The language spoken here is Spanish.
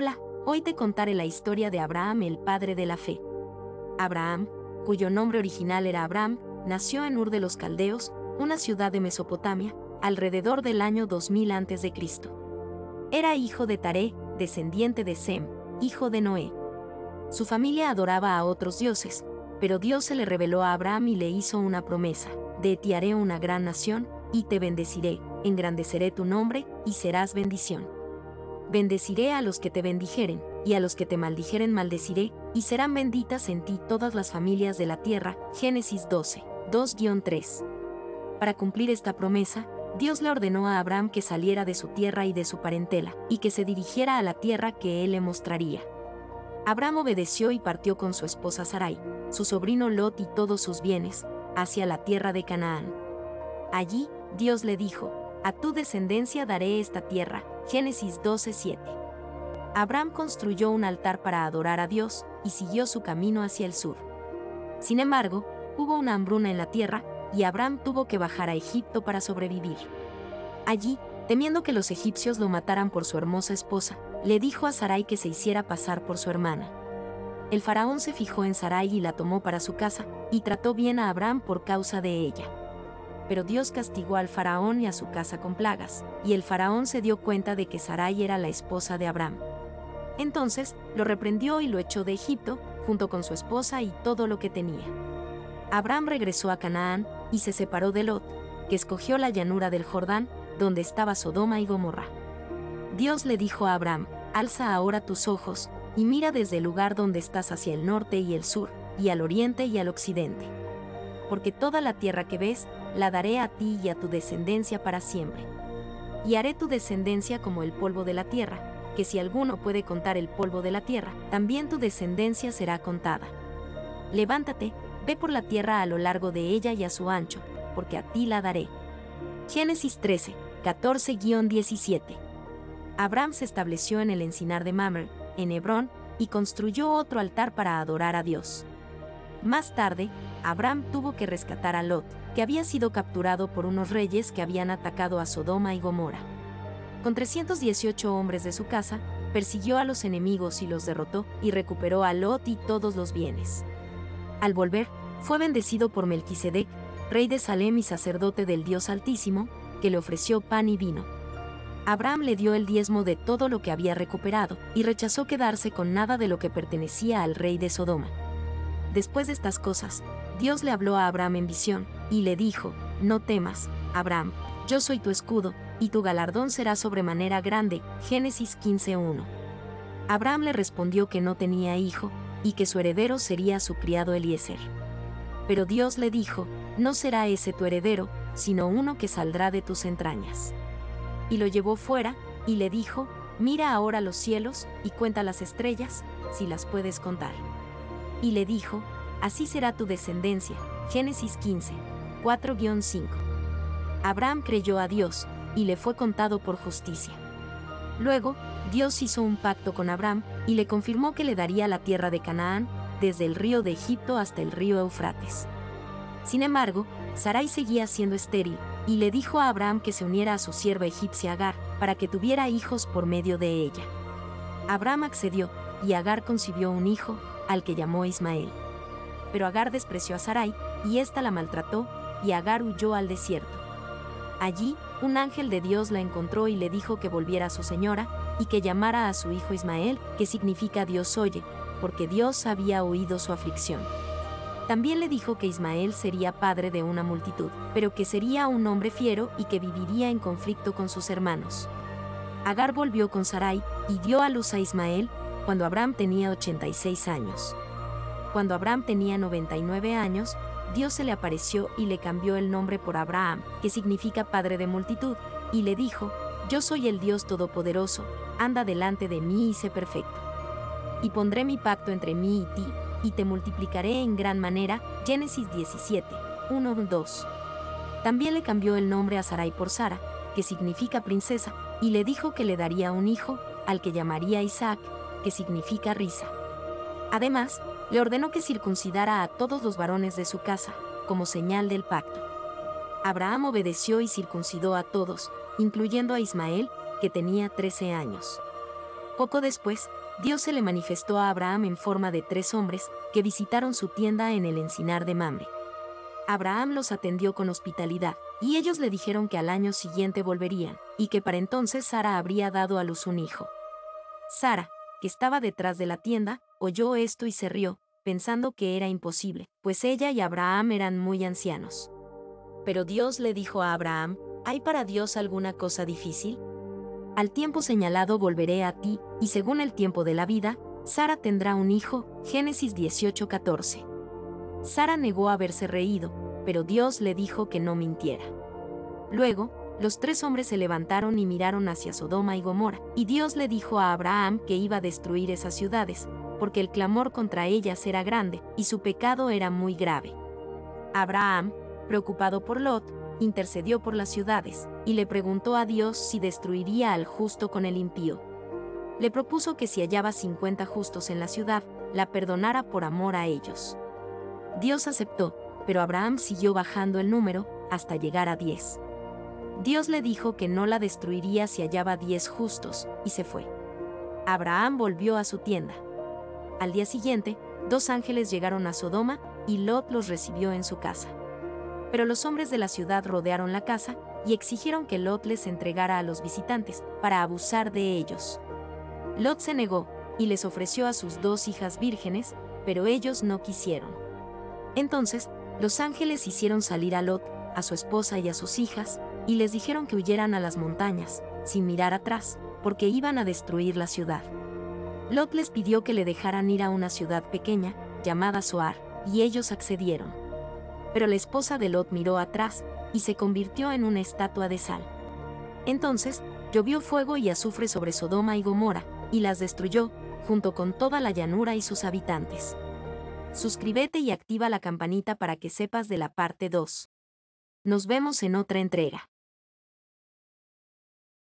Hola, hoy te contaré la historia de Abraham, el padre de la fe. Abraham, cuyo nombre original era Abraham, nació en Ur de los Caldeos, una ciudad de Mesopotamia, alrededor del año 2000 a.C. Era hijo de Taré, descendiente de Sem, hijo de Noé. Su familia adoraba a otros dioses, pero Dios se le reveló a Abraham y le hizo una promesa, de ti haré una gran nación, y te bendeciré, engrandeceré tu nombre, y serás bendición. Bendeciré a los que te bendijeren, y a los que te maldijeren maldeciré, y serán benditas en ti todas las familias de la tierra. Génesis 12, 2-3. Para cumplir esta promesa, Dios le ordenó a Abraham que saliera de su tierra y de su parentela, y que se dirigiera a la tierra que él le mostraría. Abraham obedeció y partió con su esposa Sarai, su sobrino Lot y todos sus bienes, hacia la tierra de Canaán. Allí, Dios le dijo, a tu descendencia daré esta tierra. Génesis 12:7. Abraham construyó un altar para adorar a Dios y siguió su camino hacia el sur. Sin embargo, hubo una hambruna en la tierra y Abraham tuvo que bajar a Egipto para sobrevivir. Allí, temiendo que los egipcios lo mataran por su hermosa esposa, le dijo a Sarai que se hiciera pasar por su hermana. El faraón se fijó en Sarai y la tomó para su casa, y trató bien a Abraham por causa de ella pero Dios castigó al faraón y a su casa con plagas, y el faraón se dio cuenta de que Sarai era la esposa de Abraham. Entonces lo reprendió y lo echó de Egipto, junto con su esposa y todo lo que tenía. Abraham regresó a Canaán y se separó de Lot, que escogió la llanura del Jordán, donde estaba Sodoma y Gomorra. Dios le dijo a Abraham, alza ahora tus ojos, y mira desde el lugar donde estás hacia el norte y el sur, y al oriente y al occidente porque toda la tierra que ves, la daré a ti y a tu descendencia para siempre. Y haré tu descendencia como el polvo de la tierra, que si alguno puede contar el polvo de la tierra, también tu descendencia será contada. Levántate, ve por la tierra a lo largo de ella y a su ancho, porque a ti la daré. Génesis 13, 14-17. Abraham se estableció en el encinar de Mamre, en Hebrón, y construyó otro altar para adorar a Dios. Más tarde, Abraham tuvo que rescatar a Lot, que había sido capturado por unos reyes que habían atacado a Sodoma y Gomorra. Con 318 hombres de su casa, persiguió a los enemigos y los derrotó, y recuperó a Lot y todos los bienes. Al volver, fue bendecido por Melquisedec, rey de Salem y sacerdote del Dios Altísimo, que le ofreció pan y vino. Abraham le dio el diezmo de todo lo que había recuperado, y rechazó quedarse con nada de lo que pertenecía al rey de Sodoma. Después de estas cosas, Dios le habló a Abraham en visión, y le dijo, No temas, Abraham, yo soy tu escudo, y tu galardón será sobremanera grande. Génesis 15.1. Abraham le respondió que no tenía hijo, y que su heredero sería su criado Eliezer. Pero Dios le dijo, No será ese tu heredero, sino uno que saldrá de tus entrañas. Y lo llevó fuera, y le dijo, Mira ahora los cielos, y cuenta las estrellas, si las puedes contar y le dijo, Así será tu descendencia. Génesis 15, 4-5. Abraham creyó a Dios, y le fue contado por justicia. Luego, Dios hizo un pacto con Abraham, y le confirmó que le daría la tierra de Canaán, desde el río de Egipto hasta el río Eufrates. Sin embargo, Sarai seguía siendo estéril, y le dijo a Abraham que se uniera a su sierva egipcia Agar, para que tuviera hijos por medio de ella. Abraham accedió, y Agar concibió un hijo, al que llamó Ismael. Pero Agar despreció a Sarai, y ésta la maltrató, y Agar huyó al desierto. Allí, un ángel de Dios la encontró y le dijo que volviera a su señora, y que llamara a su hijo Ismael, que significa Dios oye, porque Dios había oído su aflicción. También le dijo que Ismael sería padre de una multitud, pero que sería un hombre fiero y que viviría en conflicto con sus hermanos. Agar volvió con Sarai, y dio a luz a Ismael, cuando Abraham tenía 86 años. Cuando Abraham tenía 99 años, Dios se le apareció y le cambió el nombre por Abraham, que significa Padre de multitud, y le dijo, Yo soy el Dios Todopoderoso, anda delante de mí y sé perfecto. Y pondré mi pacto entre mí y ti, y te multiplicaré en gran manera. Génesis 17, 1, 2. También le cambió el nombre a Sarai por Sara, que significa princesa, y le dijo que le daría un hijo, al que llamaría Isaac, que significa risa. Además, le ordenó que circuncidara a todos los varones de su casa, como señal del pacto. Abraham obedeció y circuncidó a todos, incluyendo a Ismael, que tenía 13 años. Poco después, Dios se le manifestó a Abraham en forma de tres hombres que visitaron su tienda en el encinar de Mamre. Abraham los atendió con hospitalidad, y ellos le dijeron que al año siguiente volverían, y que para entonces Sara habría dado a luz un hijo. Sara, que estaba detrás de la tienda, oyó esto y se rió, pensando que era imposible, pues ella y Abraham eran muy ancianos. Pero Dios le dijo a Abraham, ¿hay para Dios alguna cosa difícil? Al tiempo señalado volveré a ti, y según el tiempo de la vida, Sara tendrá un hijo. Génesis 18:14. Sara negó haberse reído, pero Dios le dijo que no mintiera. Luego, los tres hombres se levantaron y miraron hacia Sodoma y Gomorra, y Dios le dijo a Abraham que iba a destruir esas ciudades, porque el clamor contra ellas era grande, y su pecado era muy grave. Abraham, preocupado por Lot, intercedió por las ciudades, y le preguntó a Dios si destruiría al justo con el impío. Le propuso que si hallaba 50 justos en la ciudad, la perdonara por amor a ellos. Dios aceptó, pero Abraham siguió bajando el número hasta llegar a 10. Dios le dijo que no la destruiría si hallaba 10 justos, y se fue. Abraham volvió a su tienda. Al día siguiente, dos ángeles llegaron a Sodoma y Lot los recibió en su casa. Pero los hombres de la ciudad rodearon la casa y exigieron que Lot les entregara a los visitantes para abusar de ellos. Lot se negó y les ofreció a sus dos hijas vírgenes, pero ellos no quisieron. Entonces, los ángeles hicieron salir a Lot, a su esposa y a sus hijas, y les dijeron que huyeran a las montañas, sin mirar atrás, porque iban a destruir la ciudad. Lot les pidió que le dejaran ir a una ciudad pequeña, llamada Soar, y ellos accedieron. Pero la esposa de Lot miró atrás, y se convirtió en una estatua de sal. Entonces, llovió fuego y azufre sobre Sodoma y Gomorra, y las destruyó, junto con toda la llanura y sus habitantes. Suscríbete y activa la campanita para que sepas de la parte 2. Nos vemos en otra entrega.